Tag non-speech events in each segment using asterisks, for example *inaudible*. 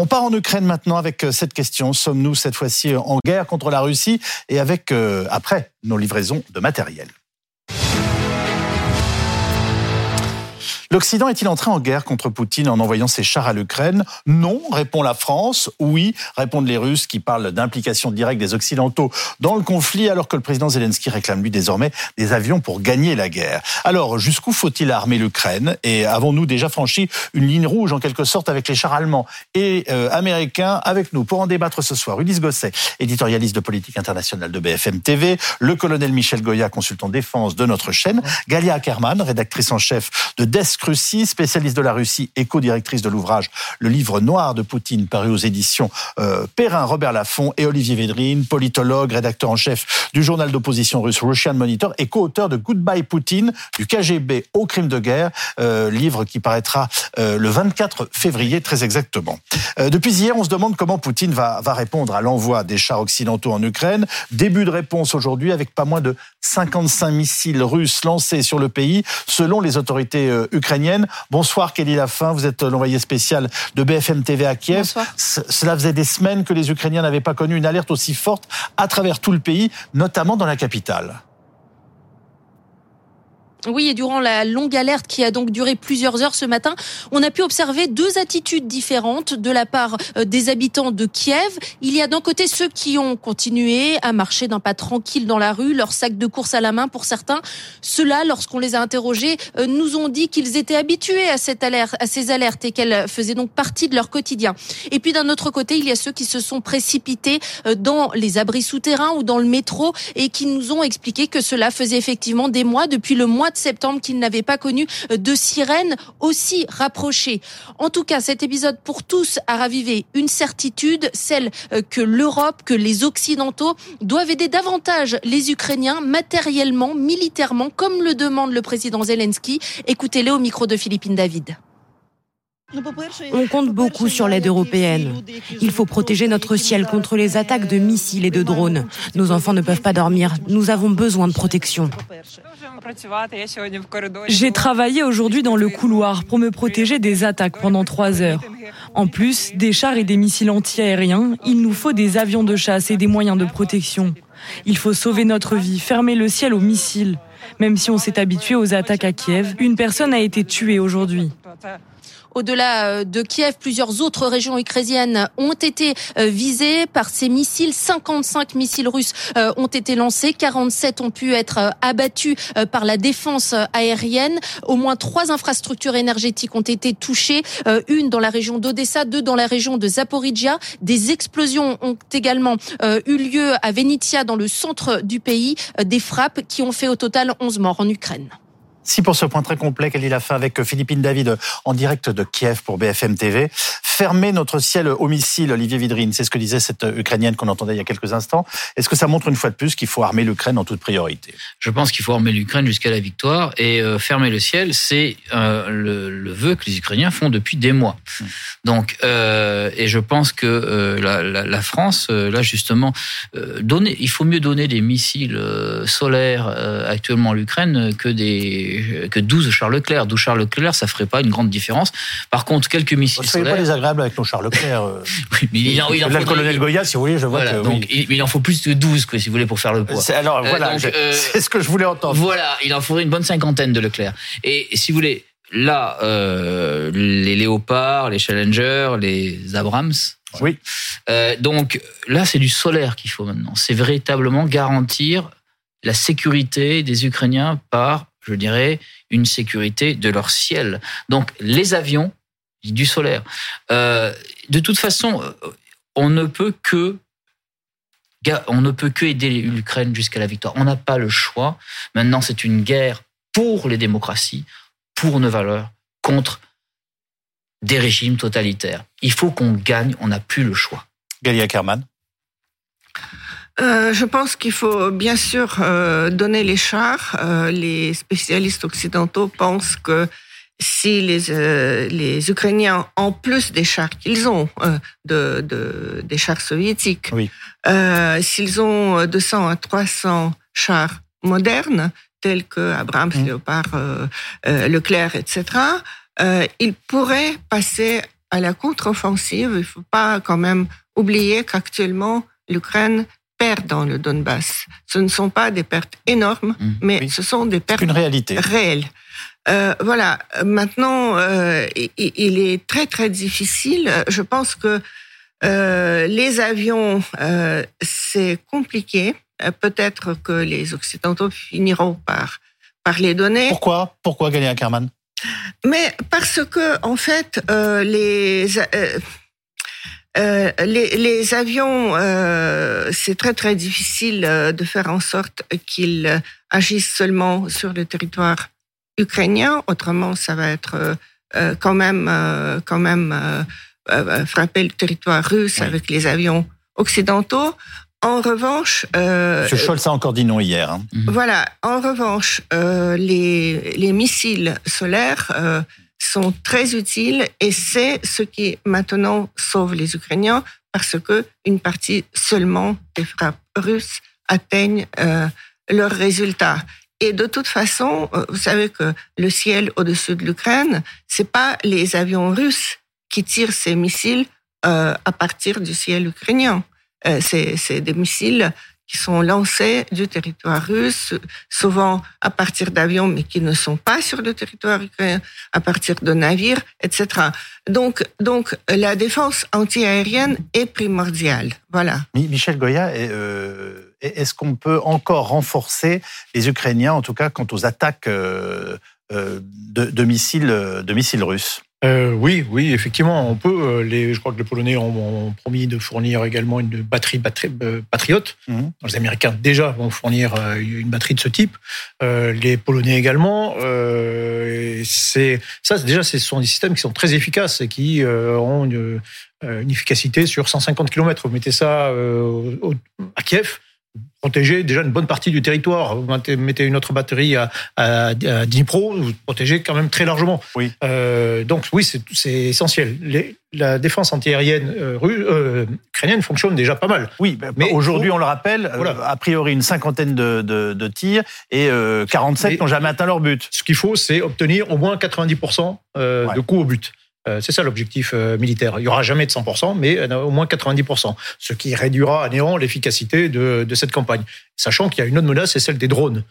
On part en Ukraine maintenant avec euh, cette question. Sommes-nous cette fois-ci en guerre contre la Russie et avec, euh, après, nos livraisons de matériel? L'Occident est-il entré en guerre contre Poutine en envoyant ses chars à l'Ukraine? Non, répond la France. Oui, répondent les Russes qui parlent d'implication directe des Occidentaux dans le conflit, alors que le président Zelensky réclame lui désormais des avions pour gagner la guerre. Alors, jusqu'où faut-il armer l'Ukraine? Et avons-nous déjà franchi une ligne rouge en quelque sorte avec les chars allemands? Et euh, américains Avec nous pour en débattre ce soir, Ulysse Gosset, éditorialiste de politique internationale de BFM TV, le colonel Michel Goya, consultant défense de notre chaîne, Galia Ackerman, rédactrice en chef de Desk Russie, spécialiste de la Russie et co-directrice de l'ouvrage Le livre noir de Poutine, paru aux éditions euh, Perrin Robert Laffont, et Olivier Védrine, politologue, rédacteur en chef du journal d'opposition russe Russian Monitor et co-auteur de Goodbye Poutine, du KGB au crime de guerre, euh, livre qui paraîtra euh, le 24 février très exactement. Euh, depuis hier, on se demande comment Poutine va, répondre à l'envoi des chars occidentaux en Ukraine. Début de réponse aujourd'hui avec pas moins de 55 missiles russes lancés sur le pays, selon les autorités euh, Bonsoir Kelly Lafin, vous êtes l'envoyé spécial de BFM TV à Kiev. Bonsoir. Cela faisait des semaines que les Ukrainiens n'avaient pas connu une alerte aussi forte à travers tout le pays, notamment dans la capitale. Oui, et durant la longue alerte qui a donc duré plusieurs heures ce matin, on a pu observer deux attitudes différentes de la part euh, des habitants de Kiev. Il y a d'un côté ceux qui ont continué à marcher d'un pas tranquille dans la rue, leur sac de course à la main pour certains. Ceux-là, lorsqu'on les a interrogés, euh, nous ont dit qu'ils étaient habitués à cette alerte, à ces alertes et qu'elles faisaient donc partie de leur quotidien. Et puis d'un autre côté, il y a ceux qui se sont précipités euh, dans les abris souterrains ou dans le métro et qui nous ont expliqué que cela faisait effectivement des mois, depuis le mois de septembre qu'il n'avait pas connu de sirène aussi rapprochée. En tout cas, cet épisode pour tous a ravivé une certitude, celle euh, que l'Europe, que les Occidentaux doivent aider davantage les Ukrainiens matériellement, militairement, comme le demande le président Zelensky. Écoutez-le au micro de Philippine David. On compte beaucoup sur l'aide européenne. Il faut protéger notre ciel contre les attaques de missiles et de drones. Nos enfants ne peuvent pas dormir. Nous avons besoin de protection. J'ai travaillé aujourd'hui dans le couloir pour me protéger des attaques pendant trois heures. En plus des chars et des missiles antiaériens, il nous faut des avions de chasse et des moyens de protection. Il faut sauver notre vie, fermer le ciel aux missiles. Même si on s'est habitué aux attaques à Kiev, une personne a été tuée aujourd'hui. Au-delà euh, de Kiev, plusieurs autres régions ukrainiennes ont été euh, visées par ces missiles. 55 missiles russes euh, ont été lancés, 47 ont pu être abattus par la défense aérienne. Au moins trois infrastructures énergétiques ont été touchées, une dans la région d'Odessa, deux dans la région de Zaporizhia. Des explosions ont également eu lieu à Venitia, dans le centre du pays, des frappes qui ont fait au total 11 morts en Ukraine. Si pour ce point très complet qu'elle a fait avec Philippine David en direct de Kiev pour BFM TV. Fermer notre ciel au missile, Olivier Vidrine, c'est ce que disait cette Ukrainienne qu'on entendait il y a quelques instants. Est-ce que ça montre une fois de plus qu'il faut armer l'Ukraine en toute priorité? Je pense qu'il faut armer l'Ukraine jusqu'à la victoire et euh, fermer le ciel, c'est euh, le, le, vœu que les Ukrainiens font depuis des mois. Mmh. Donc, euh, et je pense que la, la, la, France, là justement, donner, il faut mieux donner des missiles solaires actuellement à l'Ukraine que des que 12 Charles Leclerc. 12 Charles Leclerc, ça ferait pas une grande différence. Par contre, quelques missiles solaires. pas désagréable avec nos Charles Leclerc. *laughs* oui, mais il, en, il en le colonel Goya, si vous voulez, je vois voilà, que, donc, oui. il, il, en faut plus de 12, que, si vous voulez, pour faire le poids. Alors voilà, euh, *laughs* c'est ce que je voulais entendre. Voilà, il en faudrait une bonne cinquantaine de Leclerc. Et si vous voulez, là, euh, les Léopards, les Challenger, les Abrams. Oui. Euh, donc là, c'est du solaire qu'il faut maintenant. C'est véritablement garantir la sécurité des Ukrainiens par, je dirais, une sécurité de leur ciel. Donc les avions, du solaire. Euh, de toute façon, on ne peut que on ne peut que aider l'Ukraine jusqu'à la victoire. On n'a pas le choix. Maintenant, c'est une guerre pour les démocraties, pour nos valeurs, contre des régimes totalitaires. Il faut qu'on gagne, on n'a plus le choix. Galia Kerman euh, je pense qu'il faut bien sûr euh, donner les chars. Euh, les spécialistes occidentaux pensent que si les, les Ukrainiens, en plus des chars qu'ils ont, de, de, des chars soviétiques, oui. s'ils ont 200 à 300 chars modernes, tels que Abrams, mmh. Léopard, Leclerc, etc., ils pourraient passer à la contre-offensive. Il ne faut pas quand même oublier qu'actuellement, l'Ukraine perd dans le Donbass. Ce ne sont pas des pertes énormes, mmh. mais ce sont des pertes une réalité. réelles. Euh, voilà. Maintenant, euh, il est très très difficile. Je pense que euh, les avions, c'est compliqué. Peut-être que les Occidentaux finiront par par les donner. Pourquoi? Pourquoi Galia Kerman Mais parce que en fait, euh, les euh, les, les, avions, euh, c'est très très difficile de faire en sorte qu'ils agissent seulement sur le territoire ukrainien. Autrement, ça va être euh, quand même quand même euh, frapper le territoire russe avec les avions occidentaux. En revanche, euh, M. Scholz a encore dit non hier. Hein. Voilà. En revanche, euh, les, les missiles solaires euh, sont très utiles et c'est ce qui maintenant sauve les Ukrainiens parce que une partie seulement des frappes russes atteignent euh, leurs résultats. Et de toute façon, euh, vous savez que le ciel au-dessus de l'Ukraine, c'est pas les avions russes qui tirent ces missiles euh, à partir du ciel ukrainien. Euh, c'est des missiles qui sont lancés du territoire russe, souvent à partir d'avions, mais qui ne sont pas sur le territoire ukrainien, à partir de navires, etc. Donc, donc la défense antiaérienne est primordiale. Voilà. Michel Goya, euh, est-ce qu'on peut encore renforcer les Ukrainiens, en tout cas quant aux attaques euh, de, de, missiles, de missiles russes euh, oui, oui, effectivement, on peut. Euh, les, je crois que les Polonais ont, promis de fournir également une batterie, batterie euh, patriote. Mhm. Les Américains déjà vont fournir euh, une batterie de ce type. les Polonais également. c'est ça, déjà, ce sont des systèmes qui sont très efficaces et qui ont une, une, efficacité sur 150 km. Vous mettez ça à Kiev protéger déjà une bonne partie du territoire. Vous mettez une autre batterie à, à, Dnipro, vous protégez quand même très largement. Oui. Euh, donc oui, c'est essentiel. Les, la défense antiaérienne euh, euh, ukrainienne fonctionne déjà pas mal. Oui, mais aujourd'hui, on le rappelle, euh, a priori une cinquantaine de, de, de tirs et 47 n'ont jamais atteint leur but. Ce qu'il faut, c'est obtenir au moins 90% de coups au but. Euh, c'est ça l'objectif euh, militaire. Il n'y aura jamais de 100%, mais euh, au moins 90%, ce qui réduira à néant l'efficacité de, cette campagne. Sachant qu'il y a une autre menace, c'est celle des drones,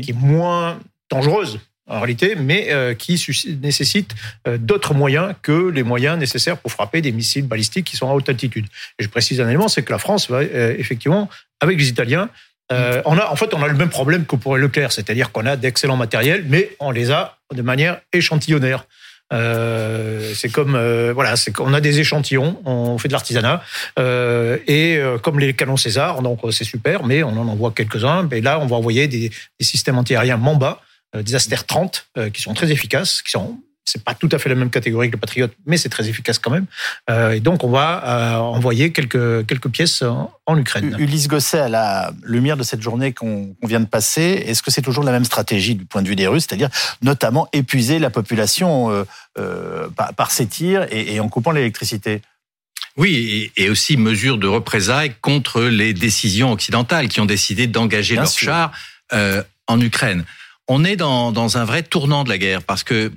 qui est moins dangereuse en réalité, mais qui nécessite d'autres moyens que les moyens nécessaires pour frapper des missiles balistiques qui sont à haute altitude. Et je précise un élément, c'est que la France va effectivement, avec les Italiens, on a, en fait, on a le même problème que pour Leclerc, c'est-à-dire qu'on a d'excellents matériels, mais on les a de manière échantillonnaire. Euh, c'est comme euh, voilà, c'est qu'on a des échantillons, on fait de l'artisanat euh, et euh, comme les canons César, donc c'est super, mais on en envoie quelques-uns. Et là, on va envoyer des, des systèmes antiaériens Mamba, des Aster 30, qui sont très efficaces, qui sont c'est pas tout à fait la même catégorie que le Patriot, mais c'est très efficace quand même. Euh, et donc, on va euh, envoyer quelques, quelques pièces en, Ukraine. Ulysse Gosset, à la lumière de cette journée qu'on vient de passer, est-ce que c'est toujours la même stratégie du point de vue des Russes, c'est-à-dire notamment épuiser la population euh, par, ces tirs et, en coupant l'électricité? Oui, et aussi mesure de représailles contre les décisions occidentales qui ont décidé d'engager leurs chars en Ukraine. On est dans, dans un vrai tournant de la guerre parce que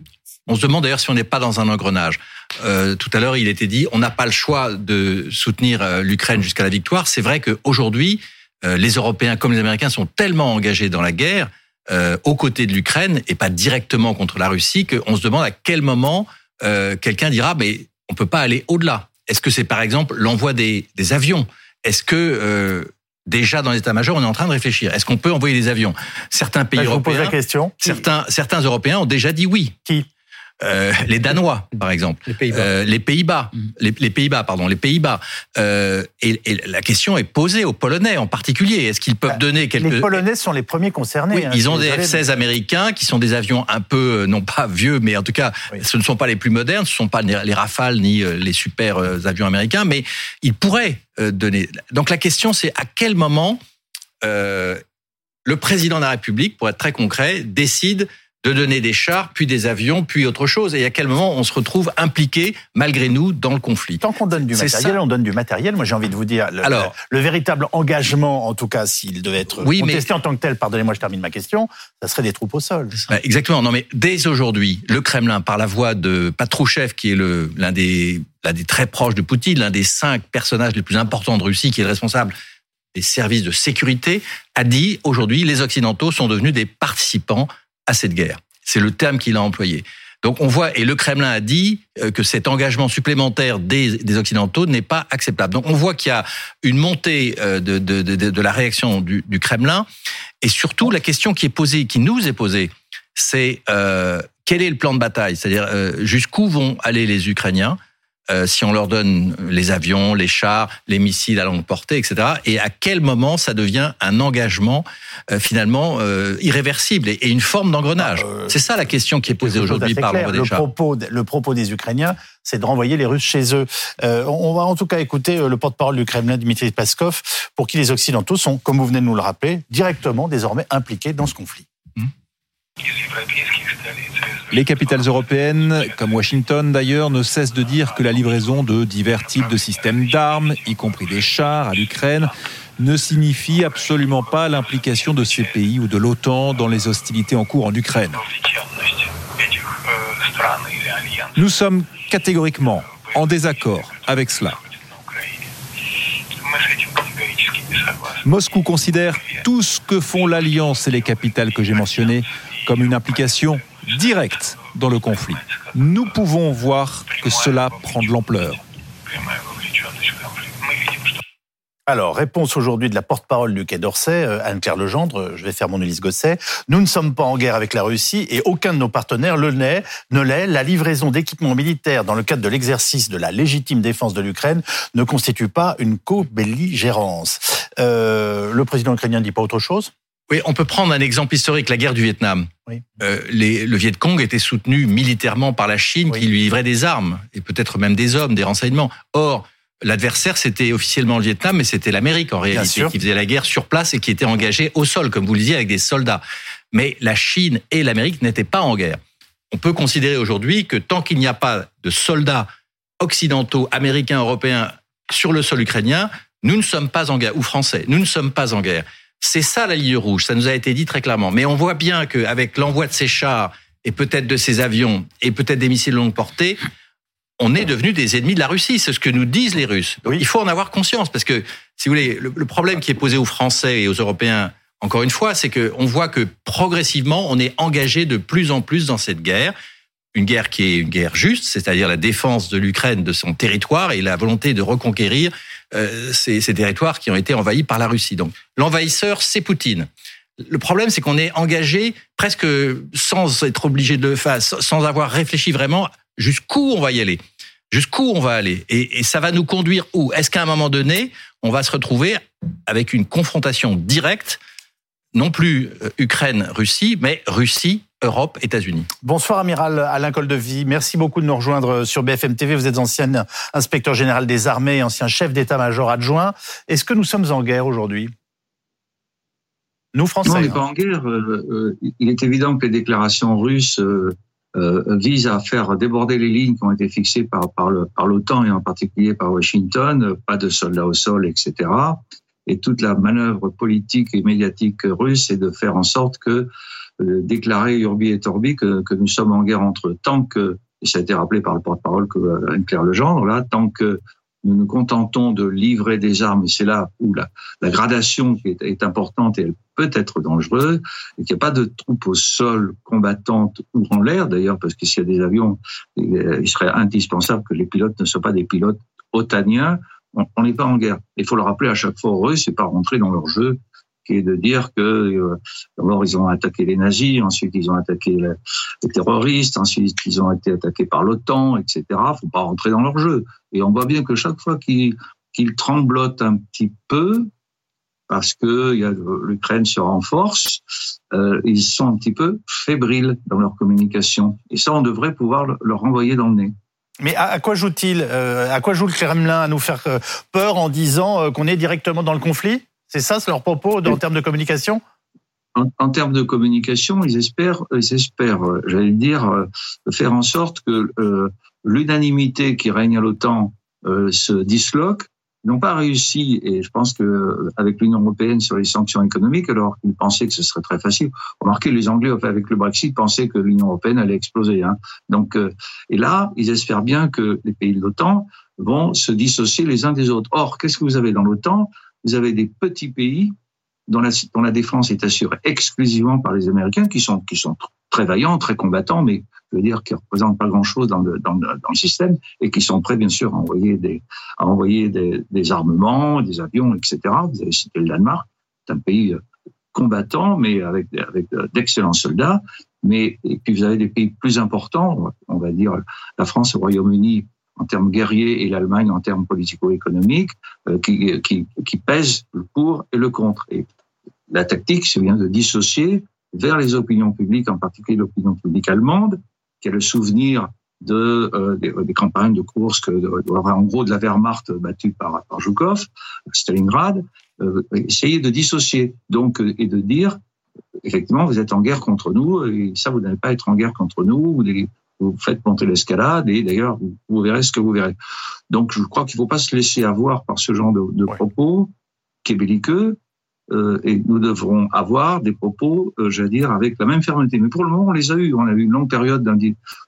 on se demande d'ailleurs si on n'est pas dans un engrenage. Euh, tout à l'heure, il était dit, on n'a pas le choix de soutenir euh, l'Ukraine jusqu'à la victoire. C'est vrai qu'aujourd'hui, euh, les Européens comme les Américains sont tellement engagés dans la guerre euh, aux côtés de l'Ukraine et pas directement contre la Russie qu'on se demande à quel moment euh, quelqu'un dira, mais on peut pas aller au-delà. Est-ce que c'est par exemple l'envoi des, des, avions? Est-ce que déjà dans l'état-major, on est en train de réfléchir? Est-ce qu'on peut envoyer des avions? Certains pays européens, la question. Certains, certains Européens ont déjà dit oui. Qui? Euh, les Danois, par exemple, les Pays-Bas, euh, les Pays-Bas, mm. les, Pays-Bas, pardon, les Pays-Bas. Euh, et, la question est posée aux Polonais en particulier. Est-ce qu'ils peuvent bah, donner quelques Les Polonais sont les premiers concernés. Oui, hein, ils ont des F-16 américains qui sont des avions un peu non pas vieux, mais en tout cas, ce ne sont pas les plus modernes, ce ne sont pas les Rafales ni les super avions américains, mais ils pourraient donner. Donc la question, c'est à quel moment le président de la République, pour être très concret, décide de donner des chars, puis des avions, puis autre chose Et à quel moment on se retrouve impliqué, malgré nous, dans le conflit Tant qu'on donne du matériel, on donne du matériel. Moi, j'ai envie de vous dire, le, Alors, le, véritable engagement, en tout cas, s'il devait être oui, contesté en tant que tel, pardonnez-moi, je termine ma question, ça serait des troupes au sol. Bah, exactement. Non, mais dès aujourd'hui, le Kremlin, par la voix de Patrouchev, qui est l'un des, des très proches de Poutine, l'un des cinq personnages les plus importants de Russie, qui est le responsable des services de sécurité, a dit aujourd'hui les Occidentaux sont devenus des participants à cette guerre. C'est le terme qu'il a employé. Donc on voit, et le Kremlin a dit euh, que cet engagement supplémentaire des, Occidentaux n'est pas acceptable. Donc on voit qu'il y a une montée euh, de, la réaction du, Kremlin, et surtout la question qui est posée, qui nous est posée, c'est euh, quel est le plan de bataille? C'est-à-dire jusqu'où vont aller les Ukrainiens? Euh, si on leur donne les avions, les chars, les missiles à longue portée, etc. Et à quel moment ça devient un engagement euh, finalement euh, irréversible et, une forme d'engrenage ah, C'est ça la question qui est posée aujourd'hui par le le propos, le propos des Ukrainiens, c'est de renvoyer les Russes chez eux. on va en tout cas écouter le porte-parole du Kremlin, Dmitry Peskov, pour qui les Occidentaux sont, comme vous venez de nous le rappeler, directement désormais impliqués dans ce conflit. Les capitales européennes, comme Washington d'ailleurs, ne cessent de dire que la livraison de divers types de systèmes d'armes, y compris des chars, à l'Ukraine, ne signifie absolument pas l'implication de ces pays ou de l'OTAN dans les hostilités en cours en Ukraine. Nous sommes catégoriquement en désaccord avec cela. Moscou considère tout ce que font l'Alliance et les capitales que j'ai mentionnées comme une implication directe dans le conflit. Nous pouvons voir que cela prend de l'ampleur. Alors, réponse aujourd'hui de la porte-parole du Quai d'Orsay, euh, Anne-Claire Legendre, je vais faire mon Ulysse Gosset. Nous ne sommes pas en guerre avec la Russie et aucun de nos partenaires le l'est, ne l'est. La livraison d'équipements militaires dans le cadre de l'exercice de la légitime défense de l'Ukraine ne constitue pas une co-belligérance. Euh, le président ukrainien ne dit pas autre chose? Oui, on peut prendre un exemple historique, la guerre du Vietnam. Euh, le Viet Cong était soutenu militairement par la Chine qui lui livrait des armes et peut-être même des hommes, des renseignements. Or, l'adversaire, c'était officiellement le Vietnam, mais c'était l'Amérique en réalité qui faisait la guerre sur place et qui était engagée au sol, comme vous le disiez, avec des soldats. Mais la Chine et l'Amérique n'étaient pas en guerre. On peut considérer aujourd'hui que tant qu'il n'y a pas de soldats occidentaux, américains, européens sur le sol ukrainien, nous ne sommes pas en guerre, ou français, nous ne sommes pas en guerre. C'est ça la ligne rouge, ça nous a été dit très clairement. Mais on voit bien qu'avec l'envoi de ces chars et peut-être de ces avions et peut-être des missiles longue portée, on est devenu des ennemis de la Russie. C'est ce que nous disent les Russes. Il faut en avoir conscience parce que, si vous voulez, le, problème qui est posé aux Français et aux Européens, encore une fois, c'est qu'on voit que progressivement, on est engagé de plus en plus dans cette guerre une guerre qui est une guerre juste, c'est-à-dire la défense de l'Ukraine de son territoire et la volonté de reconquérir euh, ces, ces, territoires qui ont été envahis par la Russie. Donc l'envahisseur, c'est Poutine. Le problème, c'est qu'on est engagé presque sans être obligé de le faire, sans avoir réfléchi vraiment jusqu'où on va y aller, jusqu'où on va aller, et, et ça va nous conduire où? Est-ce qu'à un moment donné, on va se retrouver avec une confrontation directe, non plus euh, Ukraine-Russie, mais Russie Europe, États-Unis. Bonsoir amiral Alain Vie. Merci beaucoup de nous rejoindre sur BFM TV. Vous êtes ancien inspecteur général des armées, ancien chef d'état-major adjoint. Est-ce que nous sommes en guerre aujourd'hui? Nous, Français Non, on n'est pas en guerre. Euh, euh, il est évident que les déclarations russes euh, visent à faire déborder les lignes qui ont été fixées par, par l'OTAN et en particulier par Washington, pas de soldats au sol, etc. Et toute la manœuvre politique et médiatique russe est de faire en sorte que déclarer Urbi et Torbi que, nous sommes en guerre entre eux. Tant que, et ça a été rappelé par le porte-parole que euh, Anne-Claire Legendre, là, tant que nous nous contentons de livrer des armes, et c'est là où la, la gradation est, est, importante et elle peut être dangereuse, et qu'il n'y a pas de troupes au sol combattantes ou en l'air d'ailleurs, parce que s'il y a des avions, il serait indispensable que les pilotes ne soient pas des pilotes otaniens, on n'est pas en guerre. Il faut le rappeler à chaque fois, eux, c'est pas rentrer dans leur jeu qui de dire que euh, d'abord ils ont attaqué les nazis, ensuite ils ont attaqué les terroristes, ensuite ils ont été attaqués par l'OTAN, etc. Faut pas rentrer dans leur jeu. Et on voit bien que chaque fois qu'ils qu'ils tremblotent un petit peu, parce que l'Ukraine se renforce, euh, ils sont un petit peu fébriles dans leur communication. Et ça, on devrait pouvoir leur renvoyer dans le nez. Mais à, quoi joue-t-il euh, À quoi joue le Kremlin À nous faire euh, peur en disant qu'on est directement dans le conflit? C'est ça, c'est leur propos en termes de communication? En, termes de communication, ils espèrent, ils espèrent, euh, j'allais dire, euh, faire en sorte que euh, l'unanimité qui règne à l'OTAN se disloque. Ils n'ont pas réussi, et je pense que avec l'Union européenne sur les sanctions économiques, alors qu'ils pensaient que ce serait très facile. Remarquez, les Anglais, avec le Brexit, pensaient que l'Union européenne allait exploser. Hein. Donc, et là, ils espèrent bien que les pays de l'OTAN vont se dissocier les uns des autres. Or, qu'est-ce que vous avez dans l'OTAN? Vous avez des petits pays dont la, défense est assurée exclusivement par les Américains, qui sont, très vaillants, très combattants, mais je veux dire qui représentent pas grand-chose dans le, système et qui sont prêts, bien sûr, à envoyer des, armements, des avions, etc. Vous avez cité le Danemark, c'est un pays combattant, mais avec, avec d'excellents soldats. Mais et puis vous avez des pays plus importants, on va dire la France, le Royaume-Uni, en termes guerriers et l'Allemagne en termes politico-économiques euh, qui, qui, pèsent le pour et le contre. Et la tactique, c'est bien de dissocier vers les opinions publiques, en particulier l'opinion publique allemande, qui a le souvenir euh, des, campagnes de course en gros de la Wehrmacht battue par, par Zhukov, Stalingrad, euh, essayer de dissocier donc et de dire effectivement vous êtes en guerre contre nous et ça vous n'allez pas être en guerre contre nous vous faites monter l'escalade et d'ailleurs, vous, verrez ce que vous verrez. Donc, je crois qu'il ne faut pas se laisser avoir par ce genre de, de propos qui est belliqueux. Euh, et nous devrons avoir des propos, euh, j'allais dire, avec la même fermeté. Mais pour le moment, on les a eus. On a eu une longue période,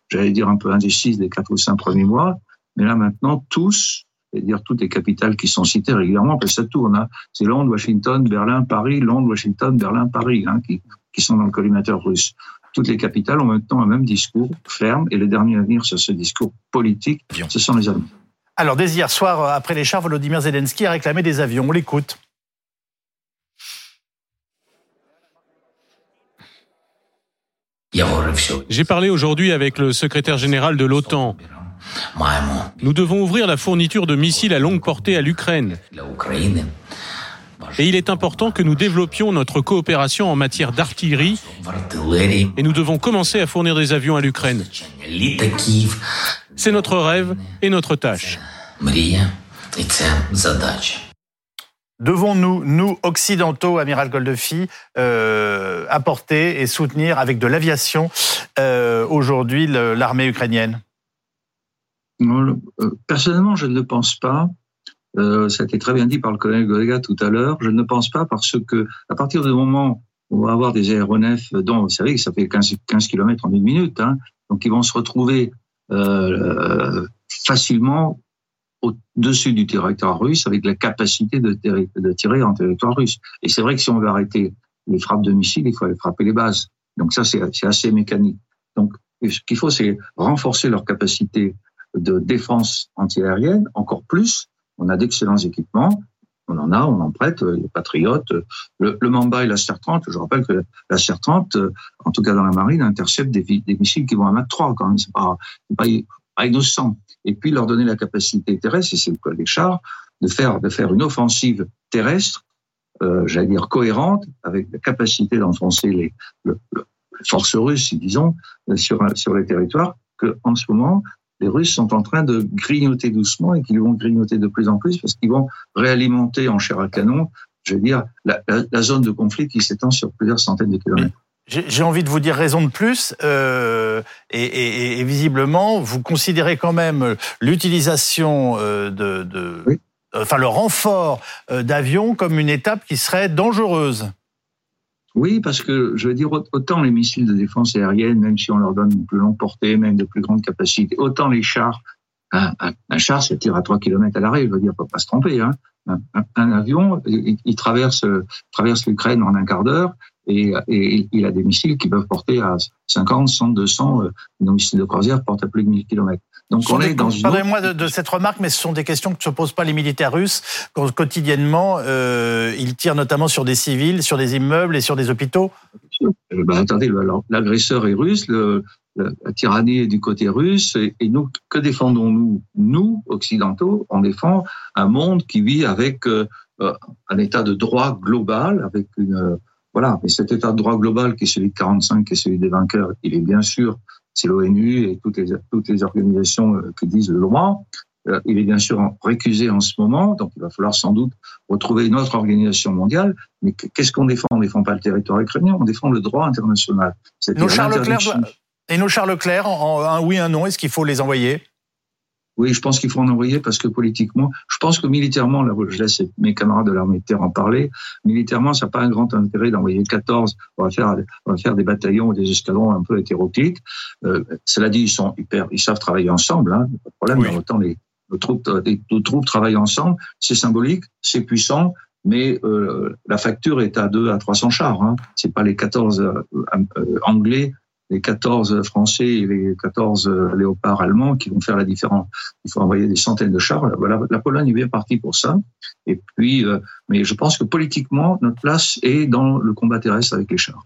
j'allais dire, un peu indécise des quatre ou cinq premiers mois. Mais là, maintenant, tous, c'est-à-dire toutes les capitales qui sont citées régulièrement, parce que ça tourne. C'est Londres, Washington, Berlin, Paris, Londres, Washington, Berlin, Paris, hein, qui, qui sont dans le collimateur russe toutes les capitales ont maintenant un même discours ferme et le dernier à venir sur ce discours politique, ce sont les Allemands. Alors, dès hier soir, euh, après les chars, Volodymyr Zelensky a réclamé des avions. On l'écoute. J'ai parlé aujourd'hui avec le secrétaire général de l'OTAN. Nous devons ouvrir la fourniture de missiles à longue portée à l'Ukraine. Et il est important que nous développions notre coopération en matière d'artillerie et nous devons commencer à fournir des avions à l'Ukraine. C'est notre rêve et notre tâche. Devons-nous, nous occidentaux, amiral Goldefi, euh, apporter et soutenir avec de l'aviation euh, aujourd'hui l'armée ukrainienne? Euh, Personnellement, je ne le pense pas. Euh, ça a été très bien dit par le colonel Golega tout à l'heure. Je ne pense pas parce que à partir du moment où on va avoir des aéronefs dont vous savez que ça fait 15, 15 km en une minute, hein, donc ils vont se retrouver euh, facilement au-dessus du territoire russe avec la capacité de, de tirer en territoire russe. Et c'est vrai que si on veut arrêter les frappes de missiles, il faut aller frapper les bases. Donc ça, c'est assez mécanique. Donc ce qu'il faut, c'est renforcer leur capacité de défense antiaérienne encore plus on a d'excellents équipements. On en a, on en prête, euh, les Patriotes, euh, le, Mamba et la SR-30. Je rappelle que la SR-30, euh, en tout cas dans la marine, intercepte des, missiles qui vont à Mach 3 quand même. Pas, pas, innocent. Et puis leur donner la capacité terrestre, et c'est le cas des chars, de faire, de faire une offensive terrestre, j'allais dire cohérente, avec la capacité d'enfoncer les, les forces russes, disons, sur, sur les territoires, que en ce moment, les Russes sont en train de grignoter doucement et qu'ils vont grignoter de plus en plus parce qu'ils vont réalimenter en chair à canon, je veux dire, la, zone de conflit qui s'étend sur plusieurs centaines de kilomètres. J'ai envie de vous dire raison de plus, euh, et, visiblement, vous considérez quand même l'utilisation euh, de, enfin le renfort euh, d'avions comme une étape qui serait dangereuse. Oui, parce que je veux dire, autant les missiles de défense aérienne, même si on leur donne une plus longue portée, même de plus grande capacité, autant les chars, un, char, ça tire à 3 km à l'arrêt, je veux dire, faut pas se tromper. Hein. Un, avion, il, traverse, traverse l'Ukraine en un quart d'heure, et, et, il a des missiles qui peuvent porter à 50, 100, 200, nos missiles de croisière portent à plus de 1000 km. Donc on est dans Pardonnez-moi de, cette remarque, mais ce sont des questions que ne se posent pas les militaires russes. Quotidiennement, euh, ils tirent notamment sur des civils, sur des immeubles et sur des hôpitaux. Euh, bah, attendez, l'agresseur est russe, le, la tyrannie est du côté russe, et, nous, que défendons-nous Nous, occidentaux, on défend un monde qui vit avec euh, un état de droit global, avec une voilà, mais cet état de droit global qui est celui de 45, qui est celui des vainqueurs, il est bien sûr, c'est l'ONU et toutes les, toutes les organisations euh, qui disent le droit, Euh, il est bien sûr récusé en ce moment, donc il va falloir sans doute retrouver une autre organisation mondiale. Mais qu'est-ce qu'on défend? On ne défend pas le territoire ukrainien, on défend le droit international. Nos Charles Leclerc, et nos Charles Leclerc, en un oui, un non, est-ce qu'il faut les envoyer? Oui, je pense qu'il faut en envoyer parce que politiquement, je pense que militairement, là, je laisse mes camarades de l'armée de terre en parler. Militairement, ça n'a pas un grand intérêt d'envoyer 14. On va faire, on va faire des bataillons ou des escadrons un peu hétéroclites. Euh, cela dit, ils sont hyper, ils savent travailler ensemble. Hein, pas de problème. Autant les, nos troupes, les, troupes travaillent ensemble. C'est symbolique, c'est puissant, mais euh, la facture est à 2 à 300 chars. Hein. C'est pas les 14 euh, euh, anglais les 14 Français et les 14 léopards allemands qui vont faire la différence. Il faut envoyer des centaines de chars. Voilà, la Pologne est bien partie pour ça. Et puis, euh, mais je pense que politiquement, notre place est dans le combat terrestre avec les chars.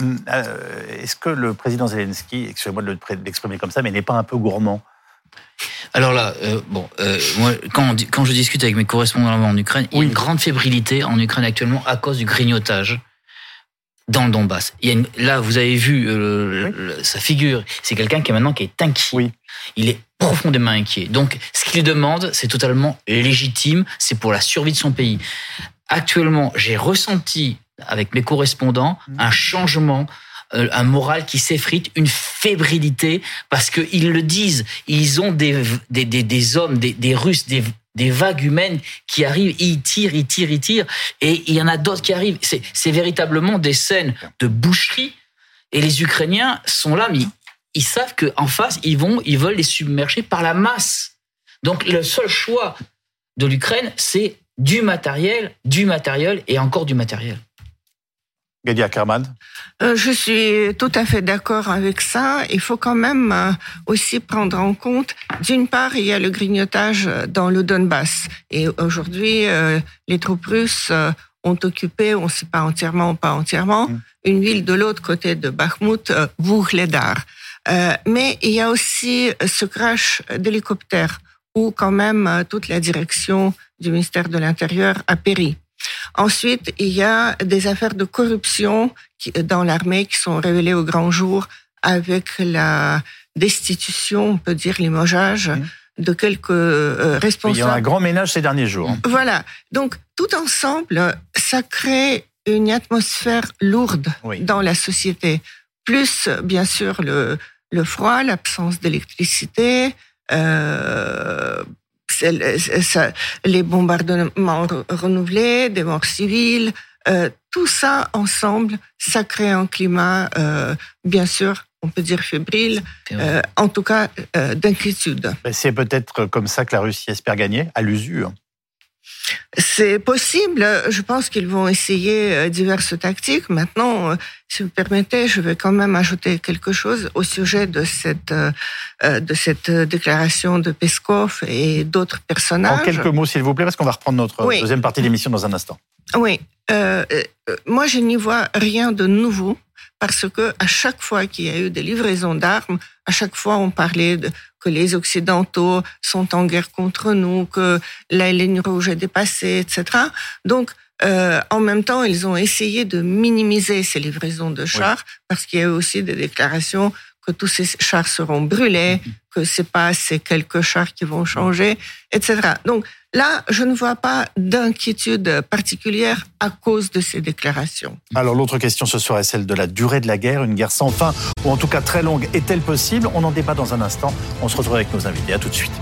Hum, euh, est-ce que le président Zelensky, excusez-moi de l'exprimer comme ça, mais n'est pas un peu gourmand? Alors là, euh, bon, moi, quand, quand, je discute avec mes correspondants en Ukraine, il y a une grande fébrilité en Ukraine actuellement à cause du grignotage dans le Donbass. Il y a là, vous avez vu euh, sa figure. C'est quelqu'un qui est maintenant qui est inquiet. Oui. Il est profondément inquiet. Donc, ce qu'il demande, c'est totalement légitime. C'est pour la survie de son pays. Actuellement, j'ai ressenti avec mes correspondants mmh. un changement euh, un moral qui s'effrite, une fébrilité, parce qu'ils le disent, ils ont des, des, des, des hommes, des, des Russes, des, des vagues humaines qui arrivent, ils tirent, ils tirent, ils tirent, et il y en a d'autres qui arrivent. C'est véritablement des scènes de boucherie, et les Ukrainiens sont là, mais ils, savent qu'en face, ils vont, ils veulent les submerger par la masse. Donc le seul choix de l'Ukraine, c'est du matériel, du matériel et encore du matériel. Gadia Kerman euh, Je suis tout à fait d'accord avec ça. Il faut quand même euh, aussi prendre en compte, d'une part, il y a le grignotage dans le Donbass. Et aujourd'hui, euh, les troupes russes ont occupé, on ne sait pas entièrement ou pas entièrement, mm. une ville de l'autre côté de Bakhmut, Vuhledar. mais il y a aussi ce crash d'hélicoptère où quand même toute la direction du ministère de l'Intérieur a péri. Ensuite, il y a des affaires de corruption dans l'armée qui sont révélées au grand jour avec la destitution, on peut dire limogeage, de quelques responsables. Euh, il y a un grand ménage ces derniers jours. Voilà. Donc, tout ensemble, ça crée une atmosphère lourde dans la société. Plus, bien sûr, le, le froid, l'absence d'électricité, euh, les bombardements renouvelés, des morts civiles, euh, tout ça ensemble, ça crée un climat, euh, bien sûr, on peut dire fébrile, euh, en tout cas d'inquiétude. C'est peut-être comme ça que la Russie espère gagner, à l'usure. C'est possible. Je pense qu'ils vont essayer euh, diverses tactiques. Maintenant, euh, si vous permettez, je vais quand même ajouter quelque chose au sujet de cette euh, de cette déclaration de Peskov et d'autres personnages. En quelques mots, s'il vous plaît, parce qu'on va reprendre notre deuxième partie de l'émission dans un instant. Oui. moi, je n'y vois rien de nouveau parce que à chaque fois qu'il y a eu des livraisons d'armes, à chaque fois on parlait de, que les Occidentaux sont en guerre contre nous, que la ligne rouge est dépassée, etc. Donc, euh, en même temps, ils ont essayé de minimiser ces livraisons de chars parce qu'il y a eu aussi des déclarations que tous ces chars seront brûlés, mm-hmm. que c'est pas ces quelques chars qui vont changer, etc. Donc, Là, je ne vois pas d'inquiétude particulière à cause de ces déclarations. Alors l'autre question, ce serait celle de la durée de la guerre. Une guerre sans fin, ou en tout cas très longue, est-elle possible? On en débat dans un instant. On se retrouve avec nos invités. À tout de suite.